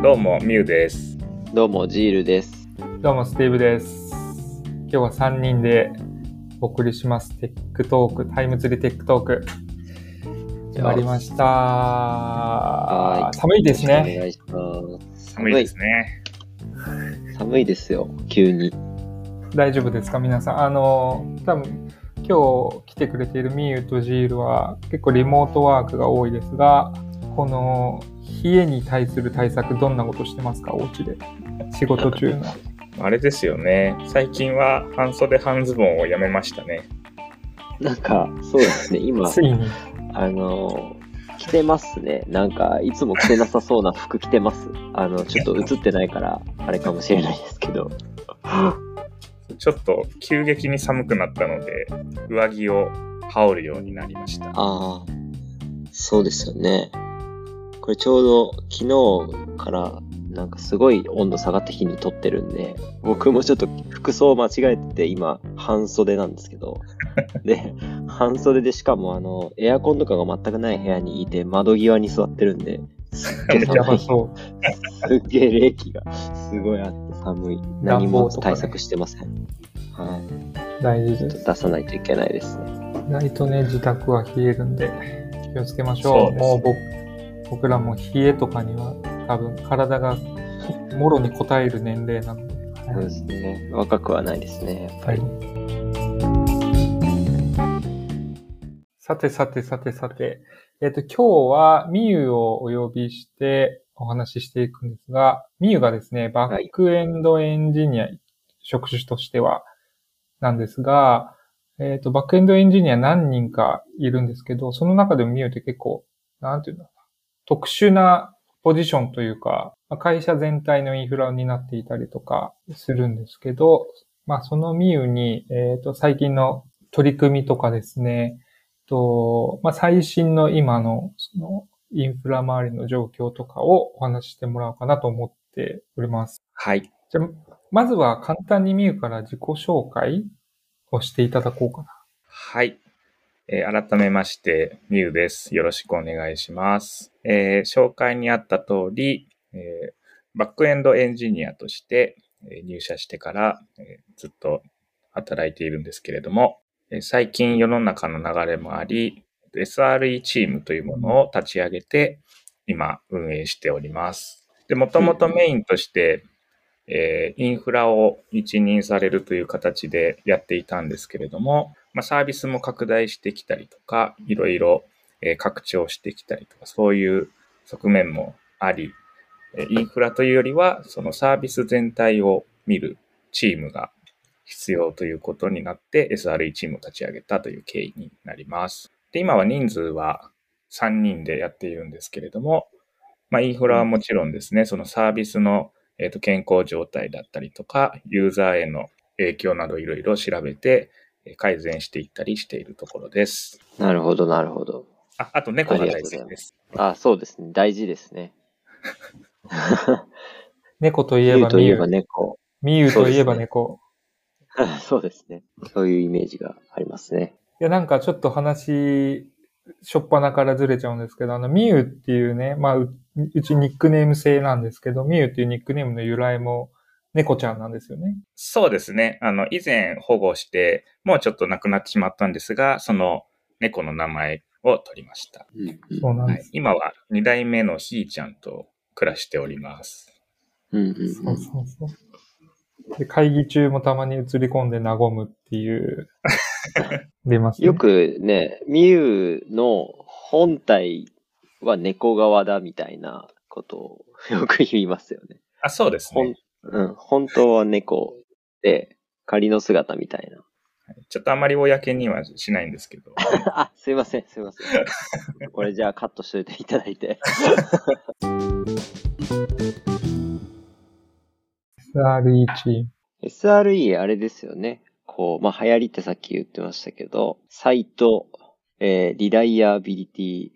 どうも、ミュウです。どうも、ジールです。どうも、スティーブです。今日は3人でお送りします。 TechTalk、TimeTree TechTalk。始まりました。はい寒いですおね。願いします。寒いですね。寒いですよ、急に。大丈夫ですか皆さん？あの、多分今日来てくれているミユとジールは結構リモートワークが多いですが、この冷えに対する対策どんなことしてますか？お家で。仕事中の。あれですよね。最近は半袖半ズボンをやめましたね。なんか、そうですね、今、ついに。あの、着てますね。なんか、いつも着てなさそうな服着てます。あの、ちょっと映ってないから、あれかもしれないですけど。ちょっと急激に寒くなったので、上着を羽織るようになりました。ああ、そうですよね。これちょうど昨日からなんかすごい温度下がった日に撮ってるんで、僕もちょっと服装間違えてて今半袖なんですけど、で、半袖でしかもあの、エアコンとかが全くない部屋にいて窓際に座ってるんで、すっげえや寒い。すっげえ冷気がすごいあって寒い。何も対策してません。はい。う。大事です。出さないといけないですね。意外とね、自宅は冷えるんで、気をつけましょう。そうもう僕僕らも冷えとかには多分体がもろに応える年齢なので。そうですね。若くはないですね、やっぱり。さてさてさてさて、えっ、と、今日はミユをお呼びしてお話ししていくんですが、ミユがですね、バックエンドエンジニア、職種としてはなんですが、えっ、と、バックエンドエンジニア何人かいるんですけど、その中でもミユって結構、なんていうんだろうな、特殊なポジションというか、まあ会社全体のインフラになっていたりとかするんですけど、まあ、そのミユに、えっ、と、最近の取り組みとかですね、と、まあ、最新の今の、その、インフラ周りの状況とかをお話ししてもらおうかなと思っております。はい。じゃあ、まずは簡単にミユから自己紹介をしていただこうかな。はい。えー改めまして、ミュウです。よろしくお願いします。えー紹介にあった通り、えーバックエンドエンジニアとしてえー入社してから、えーずっと働いているんですけれども、えー最近世の中の流れもあり、SRE チームというものを立ち上げて、今運営しております。で、もともとメインとして、えーインフラを一任されるという形でやっていたんですけれども、まあ、サービスも拡大してきたりとか、いろいろえ拡張してきたりとか、そういう側面もあり、えインフラというよりは、そのサービス全体を見るチームが必要ということになって SRE チームを立ち上げたという経緯になります。で、今は人数は3人でやっているんですけれども、まあ、インフラはもちろんですね、そのサービスの、えーと健康状態だったりとか、ユーザーへの影響などいろいろ調べて、改善していったりしているところです。なるほど、なるほど。ああと猫が大好きです。あ、そうですね。大事ですね。猫といえばといえば。猫。ミユといえば猫。そうですね。そういうイメージがありますね。いや、なんかちょっと話、しょっぱなからずれちゃうんですけど、あの、ミユっていうね、まあ、ううちニックネーム制なんですけど、ミユっていうニックネームの由来も猫ちゃんなんですよね。そうですね。あの、以前保護して、もうちょっと亡くなってしまったんですが、その猫の名前を取りました。うんはいそうなんです。、今は2代目のひーちゃんと暮らしております。うんうんそうそうそう。で、会議中もたまに映り込んで和むっていう、出ますね。よくね、ミユの本体は猫側だみたいなことをよく言いますよね。あ、そうですほんね。うん、本当は猫で仮の姿みたいな。ちょっとあまり公にはしないんですけど。あ、すいません、すいません。これじゃあカットしといていただいて。SRE チーム。SRE あれですよね。こう、まあ、流行りってさっき言ってましたけど、サイト、えーリライアビリティ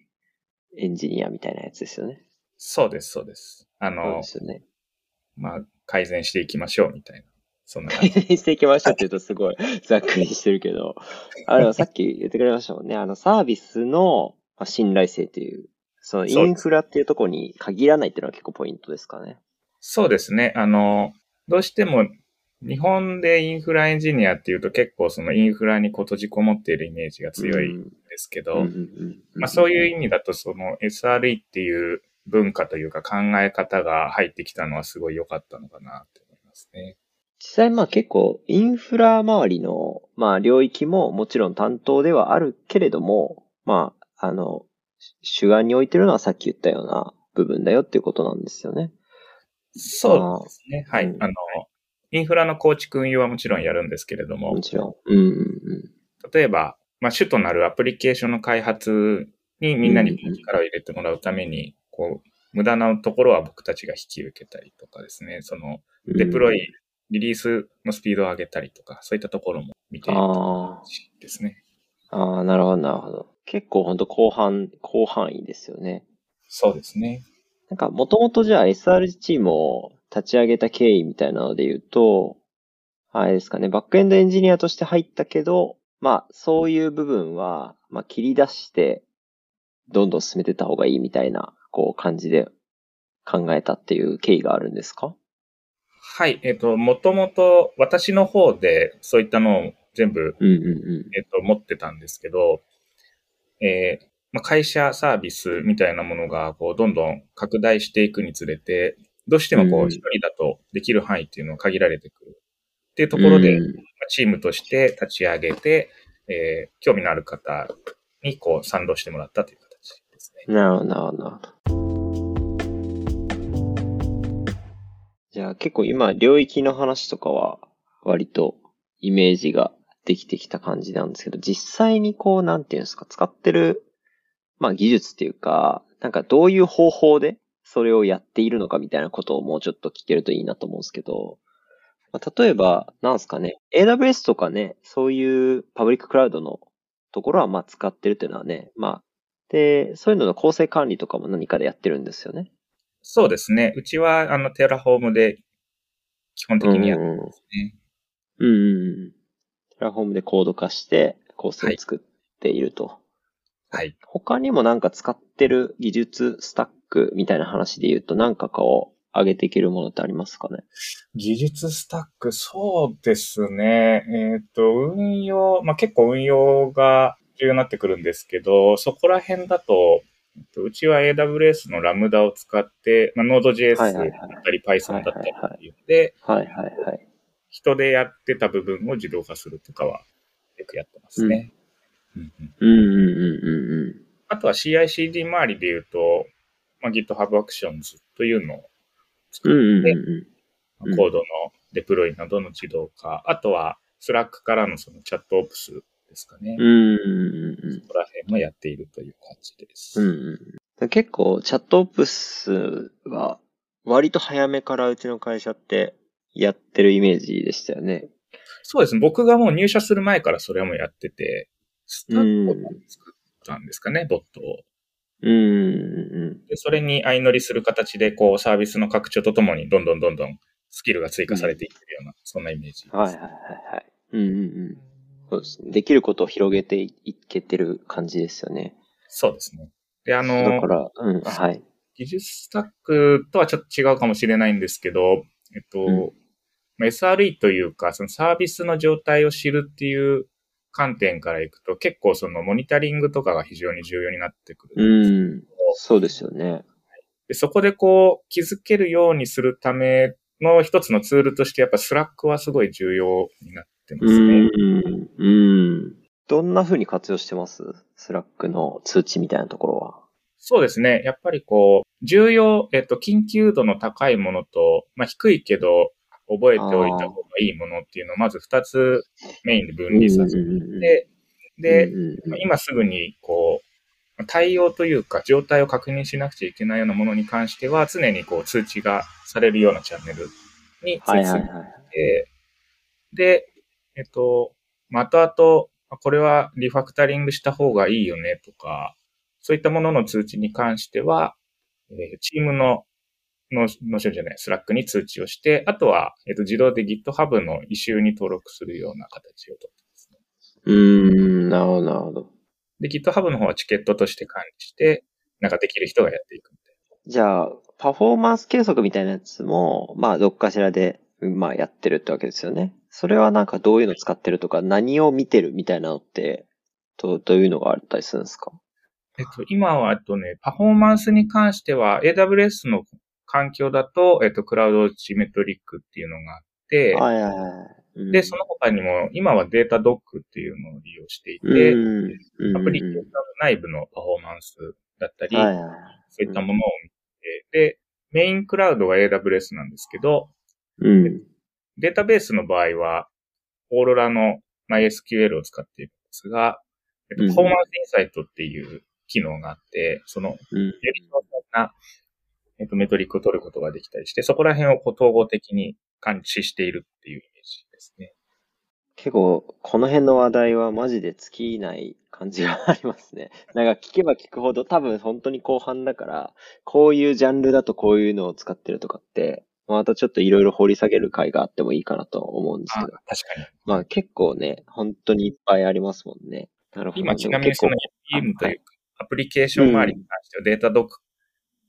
エンジニアみたいなやつですよね。そうです、そうです。あそうので、すよね。まあ、改善していきましょうみたいな。そんな感じ。していきましょうって言うとすごい ざっくりしてるけど、あの、さっき言ってくれましたもんね。あの、サービスのまあ信頼性というそのインフラっていうところに限らないっていうのは結構ポイントですかね。そうですね。あの、どうしても日本でインフラエンジニアっていうと結構そのインフラにこう閉じこもっているイメージが強いんですけど、まあそういう意味だとその SRE っていう文化というか考え方が入ってきたのはすごい良かったのかなって思いますね。実際まあ結構インフラ周りのまあ領域ももちろん担当ではあるけれども、まああの、主眼に置いてるのはさっき言ったような部分だよっていうことなんですよね。そうですね。はい。あの、インフラの構築運用はもちろんやるんですけれども。もちろん。うんうんうん、例えば、まあ、主となるアプリケーションの開発にみんなに力を入れてもらうために、こう、無駄なところは僕たちが引き受けたりとかですね、その、デプロイ、リリースのスピードを上げたりとか、そういったところも見ているですね。ああ、なるほど、なるほど。結構本当広範、広範囲ですよね。そうですね。なんか、もともとじゃあ SR チームを立ち上げた経緯みたいなので言うと、あれですかね、バックエンドエンジニアとして入ったけど、まあ、そういう部分は、まあ、切り出して、どんどん進めてた方がいいみたいな、こう、感じで考えたっていう経緯があるんですか？はい、えっ、ー、と、もともと私の方でそういったのを全部、うんうんうん、えっ、ー、と、持ってたんですけど、えーまあ、会社サービスみたいなものが、こう、どんどん拡大していくにつれて、どうしてもこう、一人だとできる範囲っていうのは限られてくる。っていうところで、チームとして立ち上げて、えー、興味のある方にこう賛同してもらったという。なるほど、なるほど。じゃあ結構今、領域の話とかは割とイメージができてきた感じなんですけど、実際にこう、なんていうんですか、使ってる、まあ技術っていうか、なんかどういう方法でそれをやっているのかみたいなことをもうちょっと聞けるといいなと思うんですけど、まあ、例えば、なんですかね、AWS とかね、そういうパブリッククラウドのところはまあ使ってるっていうのはね、まあ、で、そういうのの構成管理とかも何かでやってるんですよね。そうですね。うちは、あの、 Terraform で基本的にやってますね。うん、うん。 Terraform でコード化して構成を作っていると。はい。他にもなんか使ってる技術スタックみたいな話で言うと何かかを上げていけるものってありますかね？技術スタック、そうですね。えっ、ー、と、運用、まあ、結構運用が重要になってくるんですけど、そこら辺だと、うちは AWS の Lambda を使って、まあ、Node.js だったり Python だったりっていうので、はいはいはい。人でやってた部分を自動化するとかはよくやってますね。うんうんうんうん。あとは CI/CD 周りで言うと、まあ、GitHub Actions というのを作って、コードのデプロイなどの自動化、あとは Slack からのそのチャットオプスですかね。そこら辺もやっているという感じです。うんうん、結構、チャットオプスは割と早めからうちの会社ってやってるイメージでしたよね。そうですね。僕がもう入社する前からそれもやってて、スタッフを作ったんですかね、ボットを。うん。で、それに相乗りする形で、こう、サービスの拡張とともに、どんどんどんどんスキルが追加されていってるような、うん、そんなイメージです。はいはいはいはい。うんうんうん。そうですね。できることを広げていけてる感じですよね。そうですね。で、あの、だから、うん、はい。技術スタックとはちょっと違うかもしれないんですけど、えっと、うん、SRE というか、そのサービスの状態を知るっていう観点からいくと、結構そのモニタリングとかが非常に重要になってくるんですうん、そうですよね。でそこでこう気づけるようにするための一つのツールとして、やっぱ Slack はすごい重要になってますね。うん。うん。どんな風に活用してます？ Slack の通知みたいなところは。そうですね。やっぱりこう、重要、えっと、緊急度の高いものと、まあ、低いけど、覚えておいた方がいいものっていうのをまず二つメインで分離させて、で、今すぐにこう、対応というか状態を確認しなくちゃいけないようなものに関しては常にこう通知がされるようなチャンネルに通知されて、で、えっと、また後々、これはリファクタリングした方がいいよねとか、そういったものの通知に関しては、えチームのの、のしじゃない、 Slack に通知をして、あとは、えっ、と、自動で GitHub のイシューに登録するような形をとってますね。うーん、なるほど、なるほど。で、GitHub の方はチケットとして管理して、なんかできる人がやっていくみたいじゃあ、パフォーマンス計測みたいなやつも、まあ、どっかしらで、まあ、やってるってわけですよね。それはなんかどういうの使ってるとか、何を見てるみたいなのって、どどういうのがあったりするんですか？えっと、今は、えっとね、パフォーマンスに関しては、AWS の環境だと、えっと、クラウドシメトリックっていうのがあって、はいはいはい。で、その他にも、今はデータドックっていうのを利用していて、アプリケーション内部のパフォーマンスだったり、はいはい、そういったものを見て、で、メインクラウドが AWS なんですけど、うん、データベースの場合は、オーロラの MySQL を使っているんですが、えっと、パフォーマンスインサイトっていう機能があって、その、より詳細な、えっと、メトリックを取ることができたりして、そこら辺をこう統合的に監視しているっていうイメージですね。結構、この辺の話題はマジで尽きない感じがありますね。なんか聞けば聞くほど多分本当に後半だから、こういうジャンルだとこういうのを使ってるとかって、またちょっといろいろ掘り下げる回があってもいいかなと思うんですけど。確かに。まあ結構ね、本当にいっぱいありますもんね。なるほど。今ちなみにその EM というか、アプリケーション周りに関してはデータドック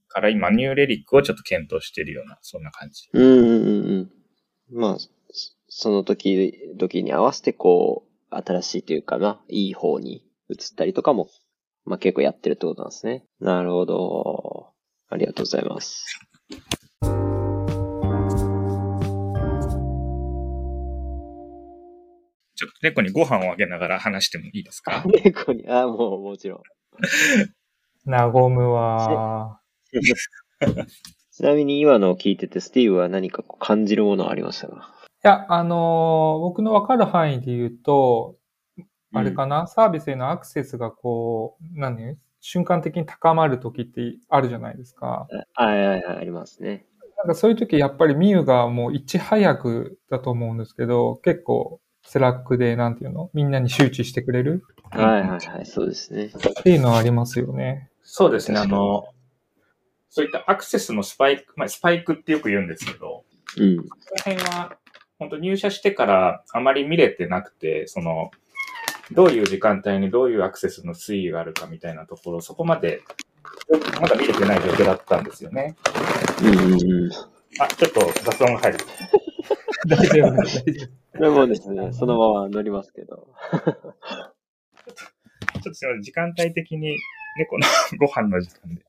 から今ニューレリックをちょっと検討しているような、そんな感じ。うんうんうん。まあ、その時、時に合わせてこう、新しいというかな、いい方に移ったりとかも、まあ結構やってるってことなんですね。なるほど。ありがとうございます。ちょっと猫にご飯をあげながら話してもいいですか？猫に、あ、もうもちろん。なごむわ ちなみに今のを聞いてて、スティーブは何か感じるものありましたか？いや、あのー、僕のわかる範囲で言うと、あれかな、うん、サービスへのアクセスがこう、何瞬間的に高まるときってあるじゃないですか。はいはいはい、ありますね。なんかそういう時やっぱりミユがもういち早くだと思うんですけど、結構 Slack で、なんていうのみんなに周知してくれるはいはいはい、そうですね。っていうのはありますよね。そうですね、あの、そういったアクセスのスパイク、まあ、スパイクってよく言うんですけど、うん。この辺は、本当入社してからあまり見れてなくて、その、どういう時間帯にどういうアクセスの推移があるかみたいなところ、そこまで、まだ見れてない状況だったんですよね。うん。あ、ちょっと雑音が入る。大丈夫です、大丈夫。これもですね、そのまま乗りますけど。ちょっとすみません、時間帯的に猫の ご飯の時間で。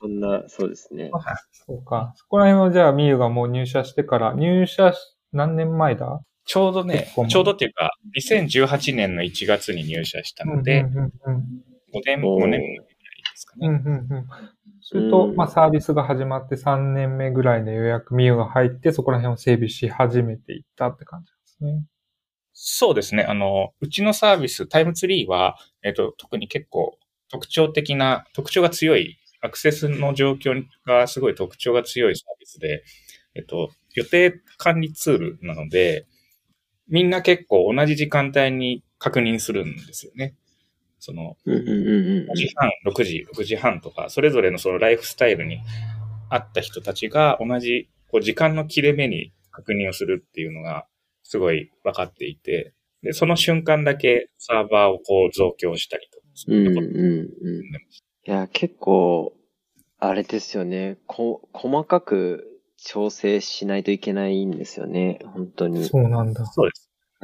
そんな、そうですね。そうか。そこら辺はじゃあ、みゆがもう入社してから、入社し、何年前だ？ちょうどね、ちょうどっていうか、2018年の1月に入社したので、うんうんうんうん、5年、5年ですかね。うんうんうんすると、まあ、サービスが始まって3年目ぐらいで予約ミューが入って、そこら辺を整備し始めていったって感じですね。そうですね。あの、うちのサービス、タイムツリーは、えっ、と、特に結構特徴的な、特徴が強い、アクセスの状況がすごい特徴が強いサービスで、えっ、と、予定管理ツールなので、みんな結構同じ時間帯に確認するんですよね。その、5時半、6時、6時半とか、それぞれのそのライフスタイルに合った人たちが同じこう時間の切れ目に確認をするっていうのがすごい分かっていて、で、その瞬間だけサーバーをこう増強したりとか、そういうこと、うんうんうん。いや、結構、あれですよね。こ、細かく調整しないといけないんですよね。本当に。そうなんだ。そう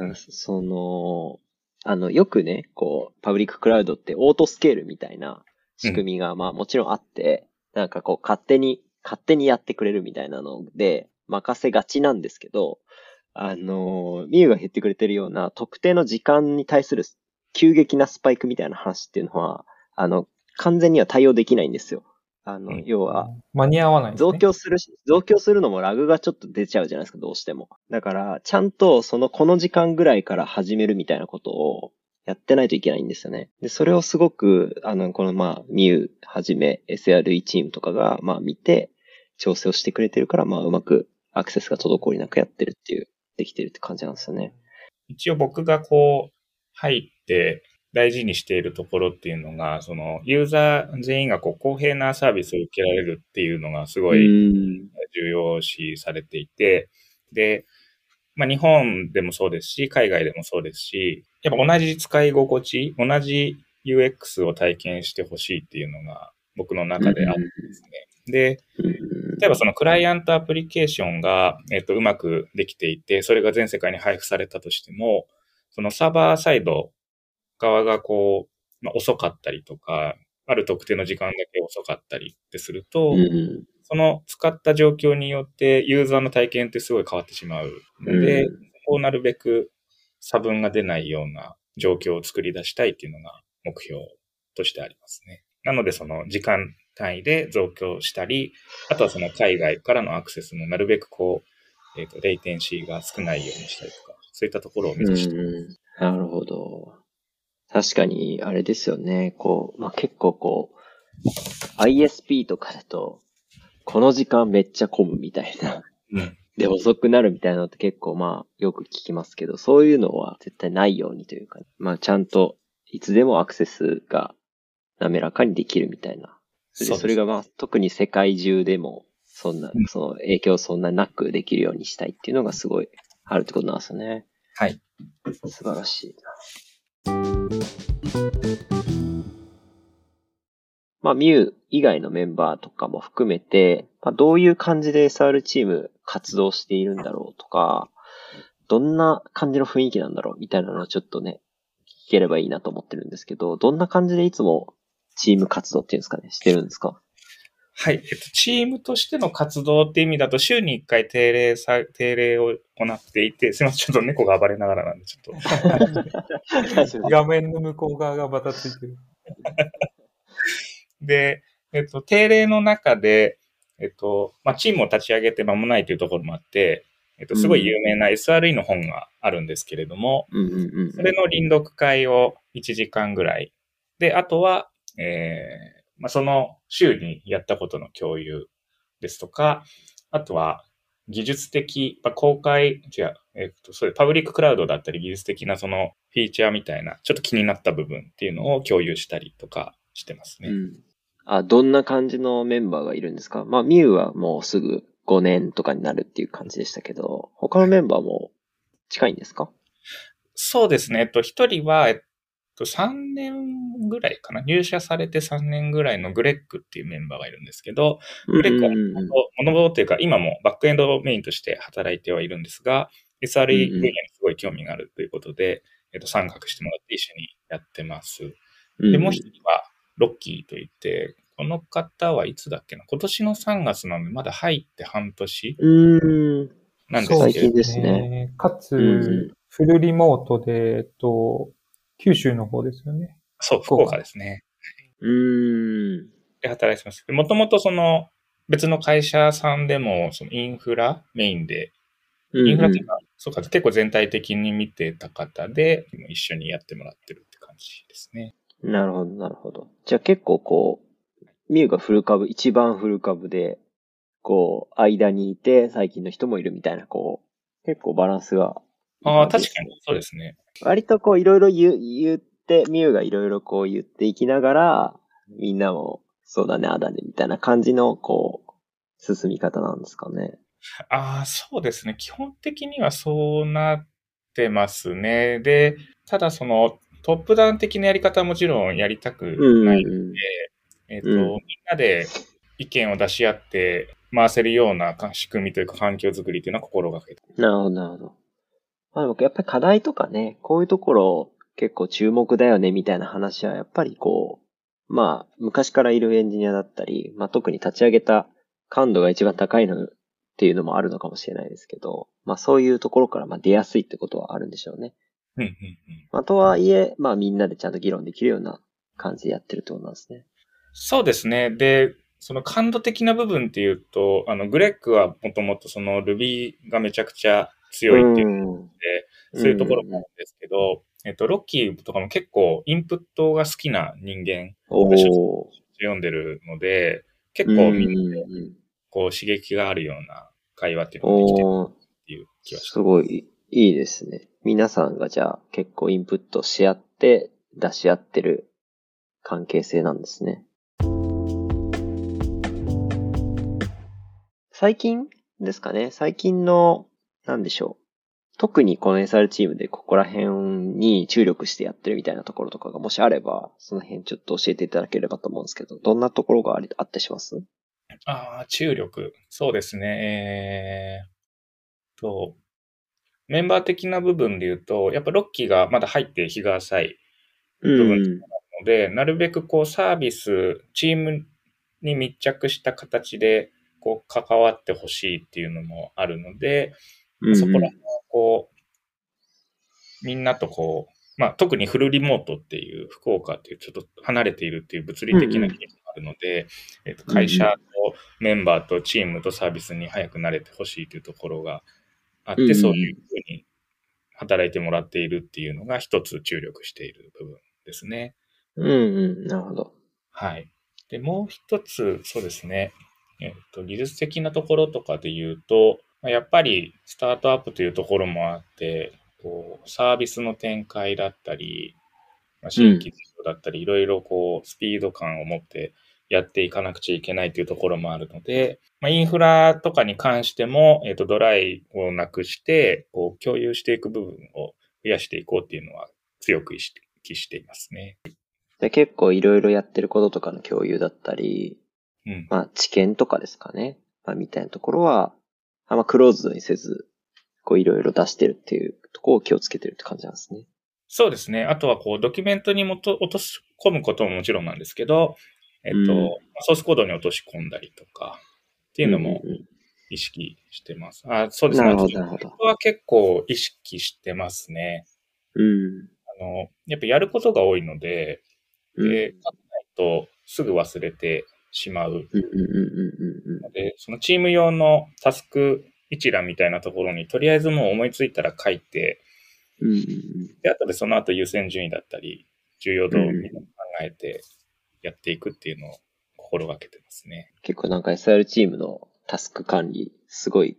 です。その、あの、よくね、こう、パブリッククラウドってオートスケールみたいな仕組みが、まあもちろんあって、うん、なんかこう、勝手に、勝手にやってくれるみたいなので、任せがちなんですけど、あの、ミュウが言ってくれてるような特定の時間に対する急激なスパイクみたいな話っていうのは、あの、完全には対応できないんですよ。あの、要は、間に合わない、ね、増強するし、増強するのもラグがちょっと出ちゃうじゃないですか、どうしても。だから、ちゃんとそのこの時間ぐらいから始めるみたいなことをやってないといけないんですよね。で、それをすごく、あの、このまあ、ミューはじめ SRE チームとかが、まあ見て、調整をしてくれてるから、まあうまくアクセスが滞りなくやってるっていう、できてるって感じなんですよね。一応僕がこう、入って、大事にしているところっていうのが、そのユーザー全員がこう公平なサービスを受けられるっていうのがすごい重要視されていて、で、まあ日本でもそうですし、海外でもそうですし、やっぱ同じ使い心地、同じ UX を体験してほしいっていうのが僕の中であってですね。で、例えばそのクライアントアプリケーションが、えっ、と、うまくできていて、それが全世界に配布されたとしても、そのサーバーサイド側がこう、まあ、遅かったりとか、ある特定の時間だけ遅かったりってすると、その使った状況によってユーザーの体験ってすごい変わってしまうので、こうなるべく差分が出ないような状況を作り出したいっていうのが目標としてありますね。なので、その時間単位で増強したり、あとはその海外からのアクセスもなるべくこう、えっ、ー、と、レイテンシーが少ないようにしたりとか、そういったところを目指してなるほど。確かに、あれですよね。こう、まあ、結構こう、ISP とかだと、この時間めっちゃ混むみたいな。うん。で、遅くなるみたいなのって結構まあ、よく聞きますけど、そういうのは絶対ないようにというか、まあ、ちゃんと、いつでもアクセスが滑らかにできるみたいな。それそれがまあ、特に世界中でも、そんな、その影響そんななくできるようにしたいっていうのがすごいあるってことなんですよね。はい。素晴らしいまあ、ミュウ以外のメンバーとかも含めて、まあ、どういう感じで SR チーム活動しているんだろうとか、どんな感じの雰囲気なんだろうみたいなのをちょっとね、聞ければいいなと思ってるんですけど、どんな感じでいつもチーム活動っていうんですかね、してるんですか？はい。えっと、チームとしての活動って意味だと、週に1回定例さ、定例を行っていて、すみません、ちょっと猫が暴れながらなんで、ちょっと。画面の向こう側がバタついてる。で、えっと、定例の中で、えっと、まあ、チームを立ち上げて間もないというところもあって、えっと、すごい有名な SRE の本があるんですけれども、それの輪読会を1時間ぐらい。で、あとは、えー、まあ、その週にやったことの共有ですとか、あとは技術的、まあ、公開、違う、えっ、と、そういうパブリッククラウドだったり技術的なそのフィーチャーみたいな、ちょっと気になった部分っていうのを共有したりとかしてますね。うん、あ、どんな感じのメンバーがいるんですか？まあ、ミュウはもうすぐ5年とかになるっていう感じでしたけど、他のメンバーも近いんですか？そうですね。えっと、一人は、えっ3年ぐらいかな。入社されて3年ぐらいのグレッグっていうメンバーがいるんですけど、グレッグは物事というか、今もバックエンドメインとして働いてはいるんですが、SRE 分野にすごい興味があるということで、えっと、参画してもらって一緒にやってます。で、もう一人は、ロッキーといって、この方はいつだっけな？今年の3月なので、まだ入って半年なんですけど。ですね。かつ、フルリモートで、えっと、九州の方ですよね。そう、福岡ですね。うん。で、働いてます。もともとその、別の会社さんでも、そのインフラメインで、インフラっていうか、そうか、結構全体的に見てた方で、一緒にやってもらってるって感じですね。なるほど、なるほど。じゃあ結構こう、ミュウがフル株、一番フル株で、こう、間にいて、最近の人もいるみたいな、こう、結構バランスがああ、確かに、そうですね。割とこういろいろ言言って、ミュウがいろいろこう言っていきながら、みんなも、そうだね、あだね、みたいな感じの、こう、進み方なんですかね。ああ、そうですね。基本的にはそうなってますね。で、ただその、トップダウン的なやり方はもちろんやりたくないので、うん、えっ、ー、と、うん、みんなで意見を出し合って回せるような仕組みというか環境づくりというのは心がけてなるほど、なるほど。まあでもやっぱり課題とかね、こういうところ結構注目だよねみたいな話はやっぱりこう、まあ昔からいるエンジニアだったり、まあ特に立ち上げた感度が一番高いのっていうのもあるのかもしれないですけど、まあそういうところからまあ出やすいってことはあるんでしょうね。うんうんうん。まあとはいえ、まあみんなでちゃんと議論できるような感じでやってるってことなんですね。そうですね。で、その感度的な部分っていうと、あの、グレッグはもともとその Ruby がめちゃくちゃ強いっていうので、そういうところもあるんですけど、えっと、ロッキーとかも結構インプットが好きな人間が読んでるので、結構みんなこう刺激があるような会話っていうのができてるっていう気がします。すごいいいですね。皆さんがじゃあ結構インプットし合って出し合ってる関係性なんですね。最近ですかね最近のなんでしょう。特にこの SR チームでここら辺に注力してやってるみたいなところとかがもしあれば、その辺ちょっと教えていただければと思うんですけど、どんなところがありあったします？ああ、注力。そうですね。えー、と、メンバー的な部分で言うと、やっぱロッキーがまだ入って日が浅い部分なので、なるべくこうサービス、チームに密着した形でこう関わってほしいっていうのもあるので、うん、そこら辺はこう、みんなとこう、まあ特にフルリモートっていう福岡っていうちょっと離れているっていう物理的な理由があるので、うんえっと、会社とメンバーとチームとサービスに早く慣れてほしいというところがあって、そういうふうに働いてもらっているっていうのが一つ注力している部分ですね。うんうん、なるほど。はい。で、もう一つ、そうですね。えっ、と、技術的なところとかで言うと、やっぱりスタートアップというところもあって、こう、サービスの展開だったり、まあ、新規事業だったり、いろいろこう、スピード感を持ってやっていかなくちゃいけないというところもあるので、まあ、インフラとかに関しても、えっ、ー、と、ドライをなくして、こう、共有していく部分を増やしていこうっていうのは強く意識していますね。で結構いろいろやってることとかの共有だったり、うん、まあ、知見とかですかね。まあ、みたいなところは、あんまクローズドにせず、こういろいろ出してるっていうところを気をつけてるって感じなんですね。そうですね。あとはこう、ドキュメントにもと落とし込むことももちろんなんですけど、えっと、うん、ソースコードに落とし込んだりとか、っていうのも意識してます。うんうん、あそうですね。なるほど、なるほど。は結構意識してますね。うん。あの、やっぱやることが多いので、で、書かないとすぐ忘れてしまう。で、そのチーム用のタスク一覧みたいなところに、とりあえずもう思いついたら書いて、で、後でその後優先順位だったり、重要度をみんな考えてやっていくっていうのを心がけてますね。結構なんか SR チームのタスク管理、すごい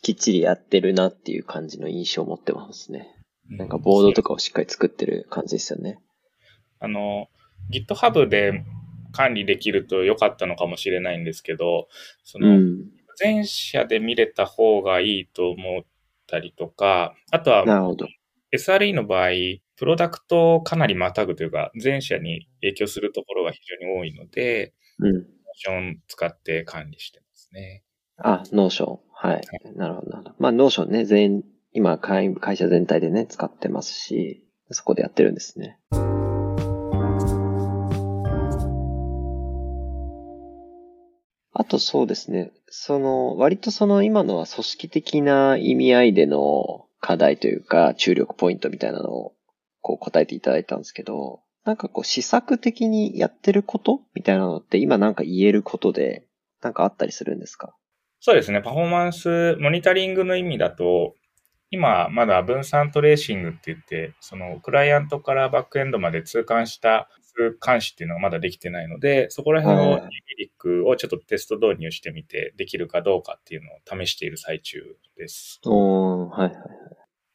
きっちりやってるなっていう感じの印象を持ってますね。なんかボードとかをしっかり作ってる感じですよね。あの、GitHub で管理できると良かったのかもしれないんですけど、その、全社で見れた方がいいと思ったりとか、あとは、SRE の場合、プロダクトをかなりまたぐというか、全社に影響するところが非常に多いので、うん。 Notion 使って管理してますね。あ、 Notion。はい。はい、なるほど、なるほど。まあ、 Notion ね、全、今会、会社全体でね、使ってますし、そこでやってるんですね。あとそうですね。その、割とその今のは組織的な意味合いでの課題というか、注力ポイントみたいなのをこう答えていただいたんですけど、なんかこう、施策的にやってることみたいなのって今なんか言えることで、なんかあったりするんですか？そうですね。パフォーマンス、モニタリングの意味だと、今まだ分散トレーシングって言って、そのクライアントからバックエンドまで通関した監視っていうのがまだできてないので、そこら辺をリックをちょっとテスト導入してみて、できるかどうかっていうのを試している最中です。おはいはいはい。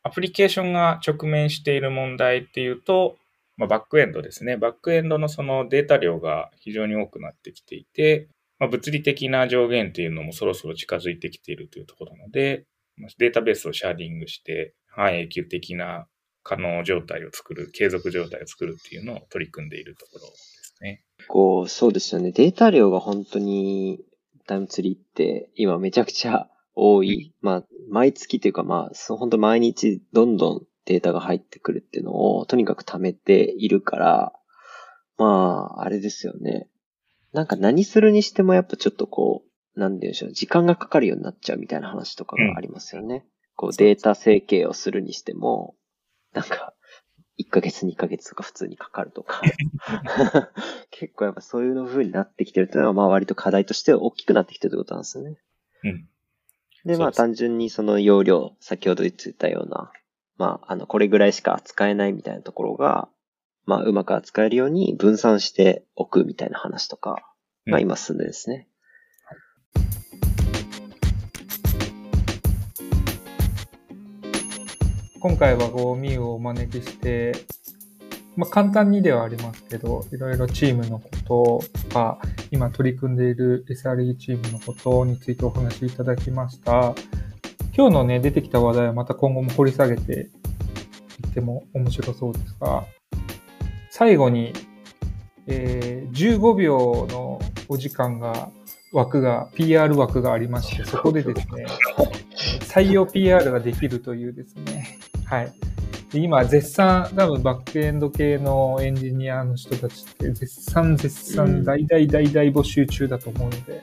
アプリケーションが直面している問題っていうと、まあ、バックエンドですね。バックエンドのそのデータ量が非常に多くなってきていて、まあ、物理的な上限っていうのもそろそろ近づいてきているというところなので、データベースをシャーディングして、半永久的な稼働状態を作る、継続状態を作るっていうのを取り組んでいるところですね。こう、そうですよね。データ量が本当に TimeTree って今めちゃくちゃ多い。まあ、毎月というかまあ、本当毎日どんどんデータが入ってくるっていうのをとにかく貯めているから、まあ、あれですよね。なんか何するにしてもやっぱちょっとこう、なんでしょう、時間がかかるようになっちゃうみたいな話とかがありますよね。うん、こうデータ整形をするにしても、なんか、1ヶ月2ヶ月とか普通にかかるとか 結構やっぱそういうの風になってきてるっていうのは、まあ割と課題として大きくなってきてるってことなんですよね。うん。で、まあ単純にその容量、先ほど言ってたような、まあ、あの、これぐらいしか扱えないみたいなところが、まあ、うまく扱えるように分散しておくみたいな話とか、まあ今進んでですね。今回はゴーミューをお招きして、まあ、簡単にではありますけど、いろいろチームのこととか、今取り組んでいる SRE チームのことについてお話しいただきました。今日のね、出てきた話題はまた今後も掘り下げていっても面白そうですが、最後に、えー、15秒のお時間が、枠が、PR 枠がありまして、そこでですね、採用 PR ができるというですね、はい。で今、絶賛、多分バックエンド系のエンジニアの人たちって絶賛絶賛大大大大募集中だと思うので、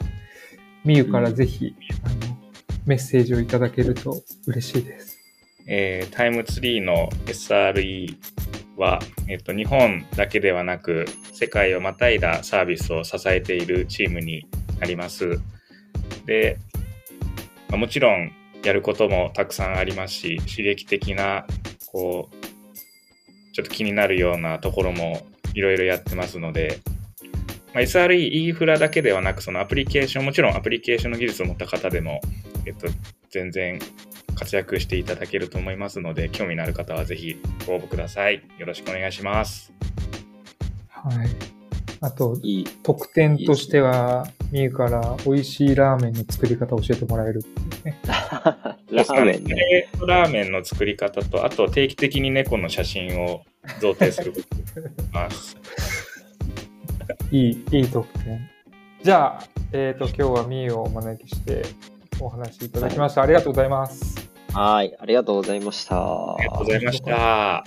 みゆからぜひ、あの、メッセージをいただけると嬉しいです。えー、タイムツリーの SRE は、えっと、日本だけではなく、世界をまたいだサービスを支えているチームになります。で、まあ、もちろんやることもたくさんありますし、刺激的なこう、ちょっと気になるようなところもいろいろやってますので、まあ、SRE、インフラだけではなく、そのアプリケーション、もちろんアプリケーションの技術を持った方でも、えっと、全然活躍していただけると思いますので、興味のある方はぜひご応募ください。よろしくお願いします。はい。あと、いい特典としては、みゆから美味しいラーメンの作り方を教えてもらえるね。ラーメンね。ラーメンの作り方と、あと定期的に猫の写真を贈呈することます。いい、いい特典。じゃあ、えっ、ー、と、今日はみゆをお招きしてお話しいただきました。はい、ありがとうございます。はい、ありがとうございました。ありがとうございました。